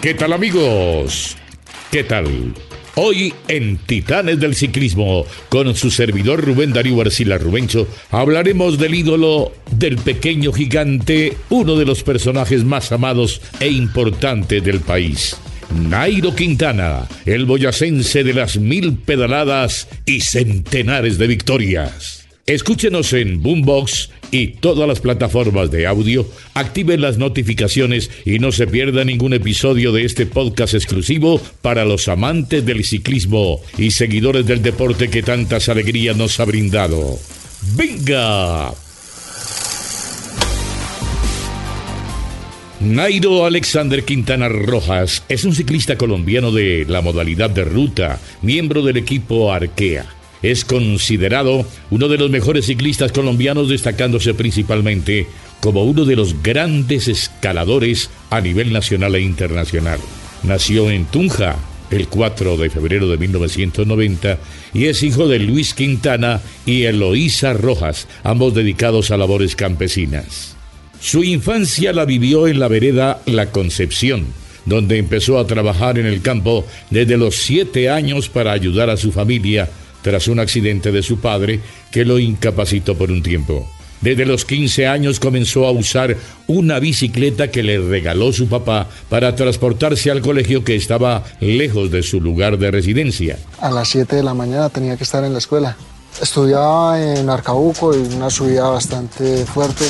¿Qué tal amigos? ¿Qué tal? Hoy en Titanes del Ciclismo, con su servidor Rubén Darío Arcila Rubencho, hablaremos del ídolo del pequeño gigante, uno de los personajes más amados e importantes del país. Nairo Quintana, el boyacense de las mil pedaladas y centenares de victorias. Escúchenos en Boombox y todas las plataformas de audio. Activen las notificaciones y no se pierda ningún episodio de este podcast exclusivo para los amantes del ciclismo y seguidores del deporte que tantas alegrías nos ha brindado. ¡Venga! Nairo Alexander Quintana Rojas es un ciclista colombiano de la modalidad de ruta, miembro del equipo Arkea es considerado uno de los mejores ciclistas colombianos, destacándose principalmente como uno de los grandes escaladores a nivel nacional e internacional. Nació en Tunja el 4 de febrero de 1990 y es hijo de Luis Quintana y Eloísa Rojas, ambos dedicados a labores campesinas. Su infancia la vivió en la vereda La Concepción, donde empezó a trabajar en el campo desde los siete años para ayudar a su familia tras un accidente de su padre que lo incapacitó por un tiempo. Desde los 15 años comenzó a usar una bicicleta que le regaló su papá para transportarse al colegio que estaba lejos de su lugar de residencia. A las 7 de la mañana tenía que estar en la escuela. Estudiaba en Arcabuco y una subida bastante fuerte.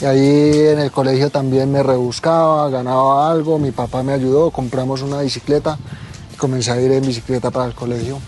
Y ahí en el colegio también me rebuscaba, ganaba algo, mi papá me ayudó, compramos una bicicleta y comencé a ir en bicicleta para el colegio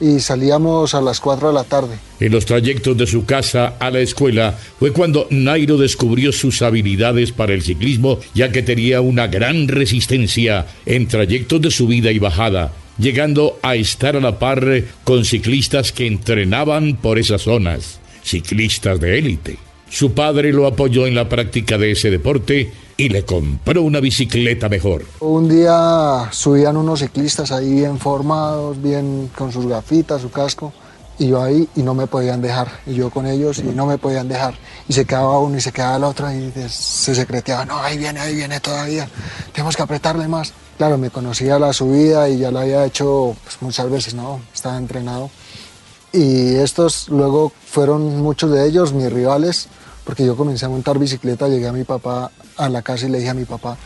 y salíamos a las 4 de la tarde. En los trayectos de su casa a la escuela fue cuando Nairo descubrió sus habilidades para el ciclismo, ya que tenía una gran resistencia en trayectos de subida y bajada, llegando a estar a la par con ciclistas que entrenaban por esas zonas, ciclistas de élite. Su padre lo apoyó en la práctica de ese deporte y le compró una bicicleta mejor. Un día subían unos ciclistas ahí bien formados, bien con sus gafitas, su casco, y yo ahí y no me podían dejar, y yo con ellos y no me podían dejar, y se quedaba uno y se quedaba el otro y se secreteaba, no, ahí viene, ahí viene todavía, tenemos que apretarle más. Claro, me conocía la subida y ya la había hecho pues, muchas veces, ¿no? Estaba entrenado. Y estos luego fueron muchos de ellos mis rivales, porque yo comencé a montar bicicleta, llegué a mi papá a la casa y le dije a mi papá,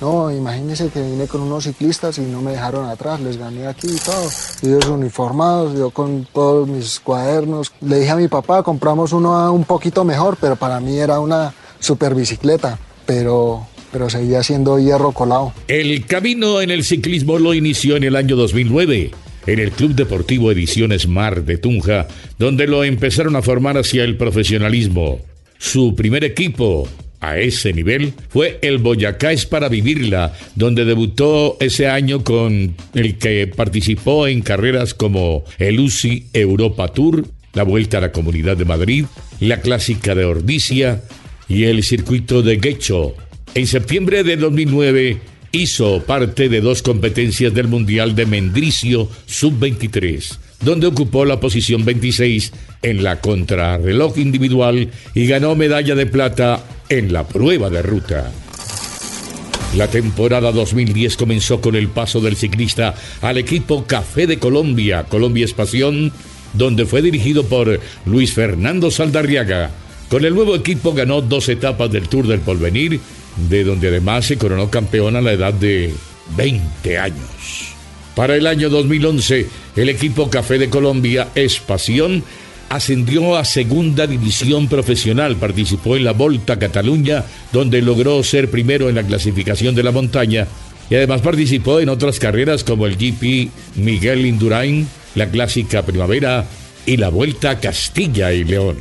no, imagínese que vine con unos ciclistas y no me dejaron atrás, les gané aquí y todo. Ellos uniformados, yo con todos mis cuadernos. Le dije a mi papá, compramos uno un poquito mejor, pero para mí era una super bicicleta, pero, pero seguía siendo hierro colado. El camino en el ciclismo lo inició en el año 2009 en el Club Deportivo Ediciones Mar de Tunja, donde lo empezaron a formar hacia el profesionalismo. Su primer equipo, a ese nivel fue el Boyacá es para vivirla, donde debutó ese año con el que participó en carreras como el UCI Europa Tour, la Vuelta a la Comunidad de Madrid, la Clásica de Ordicia y el Circuito de Guecho. En septiembre de 2009 hizo parte de dos competencias del Mundial de Mendricio Sub-23 donde ocupó la posición 26 en la contrarreloj individual y ganó medalla de plata en la prueba de ruta. La temporada 2010 comenzó con el paso del ciclista al equipo Café de Colombia, Colombia Espación, donde fue dirigido por Luis Fernando Saldarriaga. Con el nuevo equipo ganó dos etapas del Tour del Porvenir, de donde además se coronó campeón a la edad de 20 años. Para el año 2011, el equipo Café de Colombia Espación ascendió a segunda división profesional, participó en la Volta Cataluña, donde logró ser primero en la clasificación de la montaña y además participó en otras carreras como el GP Miguel Indurain, la Clásica Primavera y la Vuelta Castilla y León.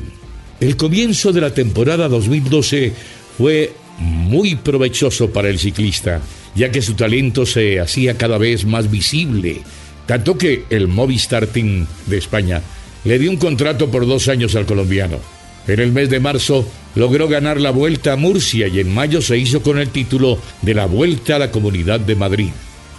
El comienzo de la temporada 2012 fue muy provechoso para el ciclista, ya que su talento se hacía cada vez más visible, tanto que el Movistar Team de España le dio un contrato por dos años al colombiano. En el mes de marzo logró ganar la Vuelta a Murcia y en mayo se hizo con el título de la Vuelta a la Comunidad de Madrid.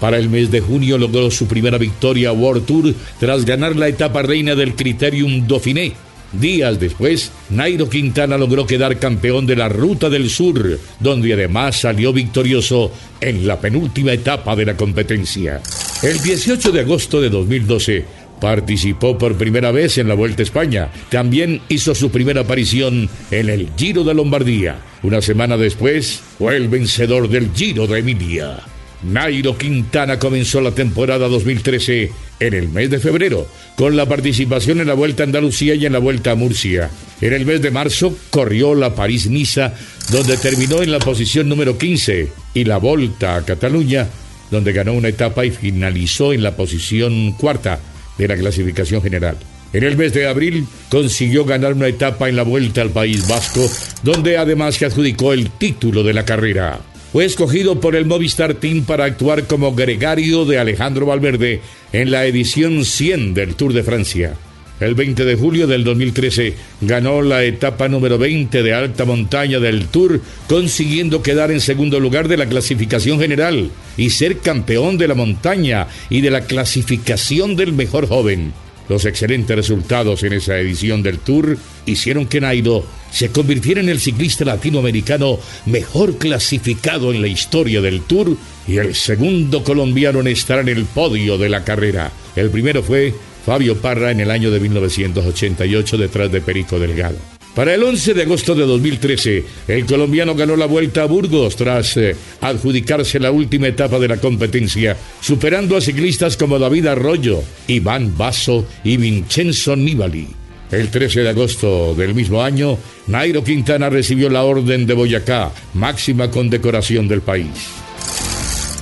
Para el mes de junio logró su primera victoria World Tour tras ganar la etapa reina del Criterium Dauphiné Días después, Nairo Quintana logró quedar campeón de la Ruta del Sur, donde además salió victorioso en la penúltima etapa de la competencia. El 18 de agosto de 2012, participó por primera vez en la Vuelta a España. También hizo su primera aparición en el Giro de Lombardía. Una semana después, fue el vencedor del Giro de Emilia. Nairo Quintana comenzó la temporada 2013 en el mes de febrero, con la participación en la Vuelta a Andalucía y en la Vuelta a Murcia. En el mes de marzo corrió la París-Niza, donde terminó en la posición número 15, y la Volta a Cataluña, donde ganó una etapa y finalizó en la posición cuarta de la clasificación general. En el mes de abril consiguió ganar una etapa en la Vuelta al País Vasco, donde además se adjudicó el título de la carrera. Fue escogido por el Movistar Team para actuar como gregario de Alejandro Valverde en la edición 100 del Tour de Francia. El 20 de julio del 2013 ganó la etapa número 20 de alta montaña del Tour, consiguiendo quedar en segundo lugar de la clasificación general y ser campeón de la montaña y de la clasificación del mejor joven. Los excelentes resultados en esa edición del Tour hicieron que Nairo se convirtiera en el ciclista latinoamericano mejor clasificado en la historia del Tour y el segundo colombiano en estar en el podio de la carrera. El primero fue Fabio Parra en el año de 1988 detrás de Perico Delgado. Para el 11 de agosto de 2013, el colombiano ganó la vuelta a Burgos tras eh, adjudicarse la última etapa de la competencia, superando a ciclistas como David Arroyo, Iván Basso y Vincenzo Nibali. El 13 de agosto del mismo año, Nairo Quintana recibió la Orden de Boyacá, máxima condecoración del país.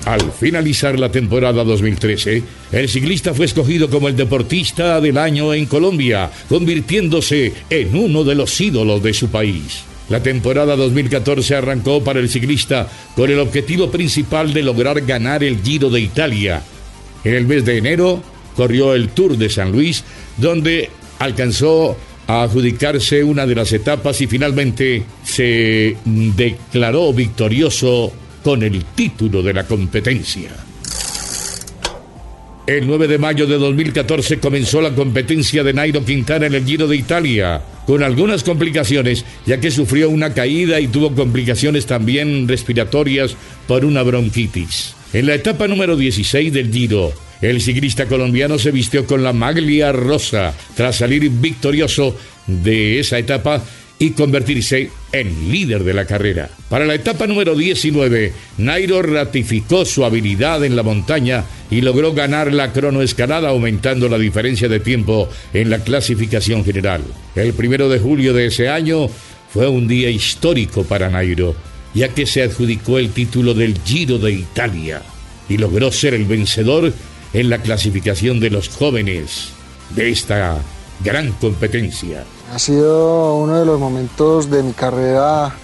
Al finalizar la temporada 2013, el ciclista fue escogido como el deportista del año en Colombia, convirtiéndose en uno de los ídolos de su país. La temporada 2014 arrancó para el ciclista con el objetivo principal de lograr ganar el Giro de Italia. En el mes de enero corrió el Tour de San Luis, donde alcanzó a adjudicarse una de las etapas y finalmente se declaró victorioso con el título de la competencia. El 9 de mayo de 2014 comenzó la competencia de Nairo Quintana en el Giro de Italia, con algunas complicaciones, ya que sufrió una caída y tuvo complicaciones también respiratorias por una bronquitis. En la etapa número 16 del Giro, el ciclista colombiano se vistió con la maglia rosa tras salir victorioso de esa etapa y convertirse en líder de la carrera. Para la etapa número 19, Nairo ratificó su habilidad en la montaña y logró ganar la cronoescalada aumentando la diferencia de tiempo en la clasificación general. El primero de julio de ese año fue un día histórico para Nairo, ya que se adjudicó el título del Giro de Italia y logró ser el vencedor en la clasificación de los jóvenes de esta gran competencia. Ha sido uno de los momentos de mi carrera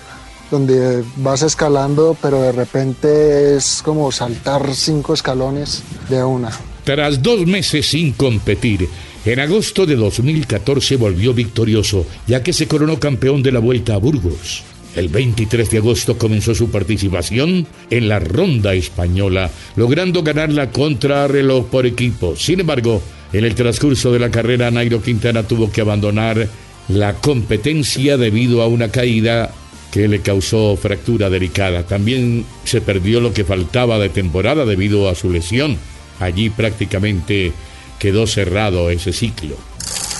donde vas escalando, pero de repente es como saltar cinco escalones de una. Tras dos meses sin competir, en agosto de 2014 volvió victorioso, ya que se coronó campeón de la Vuelta a Burgos. El 23 de agosto comenzó su participación en la ronda española, logrando ganar la contrarreloj por equipo. Sin embargo, en el transcurso de la carrera, Nairo Quintana tuvo que abandonar la competencia debido a una caída que le causó fractura delicada. También se perdió lo que faltaba de temporada debido a su lesión. Allí prácticamente quedó cerrado ese ciclo.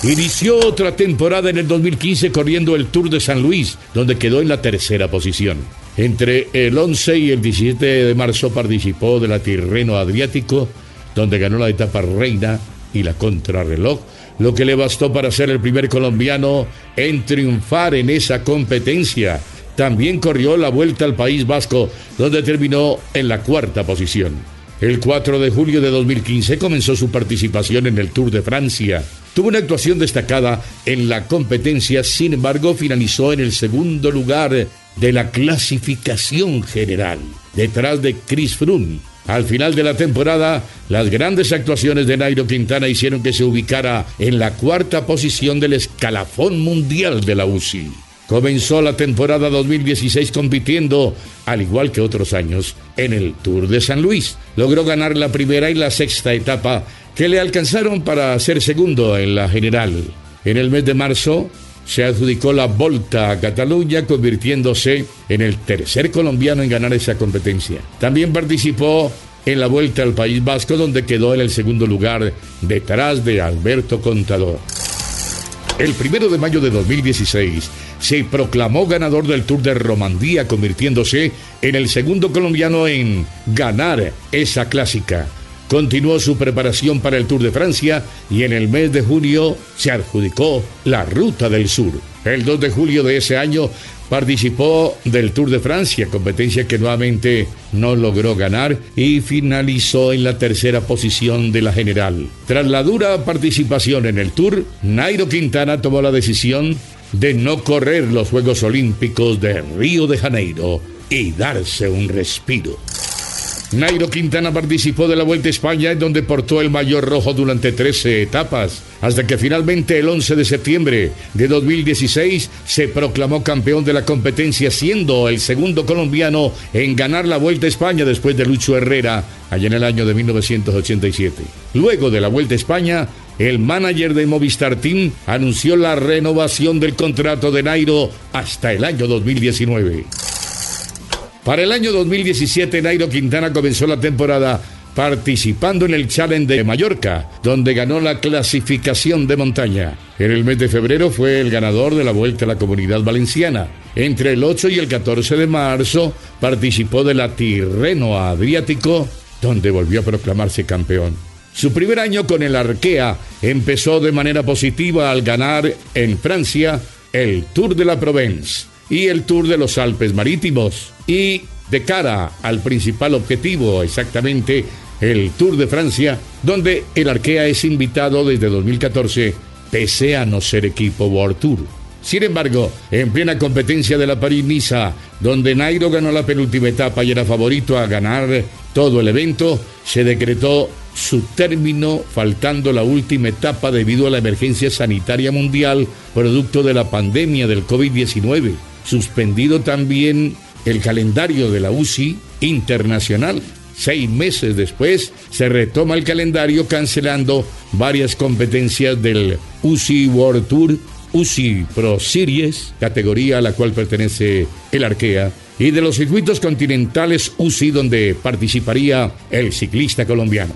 Inició otra temporada en el 2015 corriendo el Tour de San Luis, donde quedó en la tercera posición. Entre el 11 y el 17 de marzo participó de la Tirreno Adriático, donde ganó la etapa reina y la contrarreloj, lo que le bastó para ser el primer colombiano en triunfar en esa competencia. También corrió la vuelta al País Vasco, donde terminó en la cuarta posición. El 4 de julio de 2015 comenzó su participación en el Tour de Francia. Tuvo una actuación destacada en la competencia, sin embargo finalizó en el segundo lugar de la clasificación general, detrás de Chris Froome al final de la temporada, las grandes actuaciones de Nairo Quintana hicieron que se ubicara en la cuarta posición del escalafón mundial de la UCI. Comenzó la temporada 2016 compitiendo, al igual que otros años, en el Tour de San Luis. Logró ganar la primera y la sexta etapa que le alcanzaron para ser segundo en la general. En el mes de marzo se adjudicó la Volta a Cataluña, convirtiéndose en el tercer colombiano en ganar esa competencia. También participó en la Vuelta al País Vasco, donde quedó en el segundo lugar detrás de Alberto Contador. El primero de mayo de 2016 se proclamó ganador del Tour de Romandía, convirtiéndose en el segundo colombiano en ganar esa clásica. Continuó su preparación para el Tour de Francia y en el mes de junio se adjudicó la Ruta del Sur. El 2 de julio de ese año participó del Tour de Francia, competencia que nuevamente no logró ganar y finalizó en la tercera posición de la general. Tras la dura participación en el Tour, Nairo Quintana tomó la decisión de no correr los Juegos Olímpicos de Río de Janeiro y darse un respiro. Nairo Quintana participó de la Vuelta a España en donde portó el mayor rojo durante 13 etapas, hasta que finalmente el 11 de septiembre de 2016 se proclamó campeón de la competencia siendo el segundo colombiano en ganar la Vuelta a España después de Lucho Herrera allá en el año de 1987. Luego de la Vuelta a España, el manager de Movistar Team anunció la renovación del contrato de Nairo hasta el año 2019. Para el año 2017, Nairo Quintana comenzó la temporada participando en el Challenge de Mallorca, donde ganó la clasificación de montaña. En el mes de febrero fue el ganador de la Vuelta a la Comunidad Valenciana. Entre el 8 y el 14 de marzo participó de la Tirreno Adriático, donde volvió a proclamarse campeón. Su primer año con el Arkea empezó de manera positiva al ganar en Francia el Tour de la Provence y el Tour de los Alpes Marítimos. Y de cara al principal objetivo, exactamente el Tour de Francia, donde el Arkea es invitado desde 2014, pese a no ser equipo World Tour. Sin embargo, en plena competencia de la París-Niza, donde Nairo ganó la penúltima etapa y era favorito a ganar todo el evento, se decretó su término faltando la última etapa debido a la emergencia sanitaria mundial producto de la pandemia del COVID-19 suspendido también el calendario de la UCI internacional. Seis meses después se retoma el calendario cancelando varias competencias del UCI World Tour, UCI Pro Series, categoría a la cual pertenece el Arkea, y de los circuitos continentales UCI donde participaría el ciclista colombiano.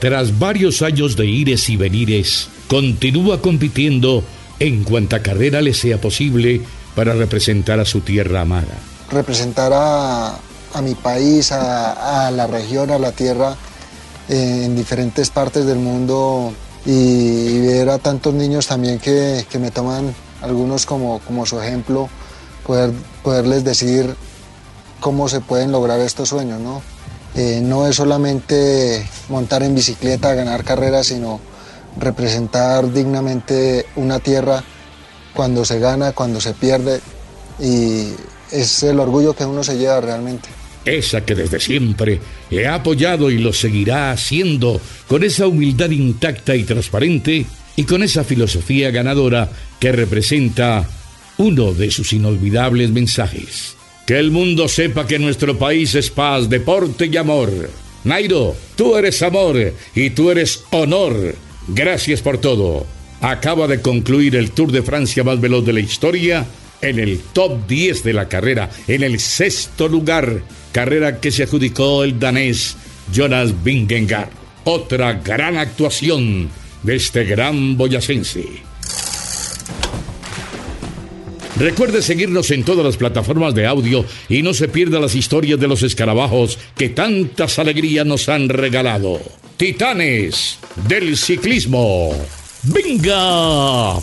Tras varios años de ires y venires, continúa compitiendo en cuanta carrera le sea posible para representar a su tierra amada? Representar a, mi país, a, la región, a la tierra, eh, en diferentes partes del mundo y ver a tantos niños también que, me toman algunos como, como su ejemplo, poder, poderles decir cómo se pueden lograr estos sueños, ¿no? Eh, no es solamente montar en bicicleta, ganar carreras, sino representar dignamente una tierra cuando se gana, cuando se pierde y es el orgullo que uno se lleva realmente. Esa que desde siempre ha apoyado y lo seguirá haciendo con esa humildad intacta y transparente y con esa filosofía ganadora que representa uno de sus inolvidables mensajes. Que el mundo sepa que nuestro país es paz, deporte y amor. Nairo, tú eres amor y tú eres honor. Gracias por todo acaba de concluir el Tour de Francia más veloz de la historia en el top 10 de la carrera, en el sexto lugar, carrera que se adjudicó el danés Jonas Vingegaard. Otra gran actuación de este gran boyacense. Recuerde seguirnos en todas las plataformas de audio y no se pierda las historias de los escarabajos que tantas alegrías nos han regalado. Titanes del ciclismo. Venga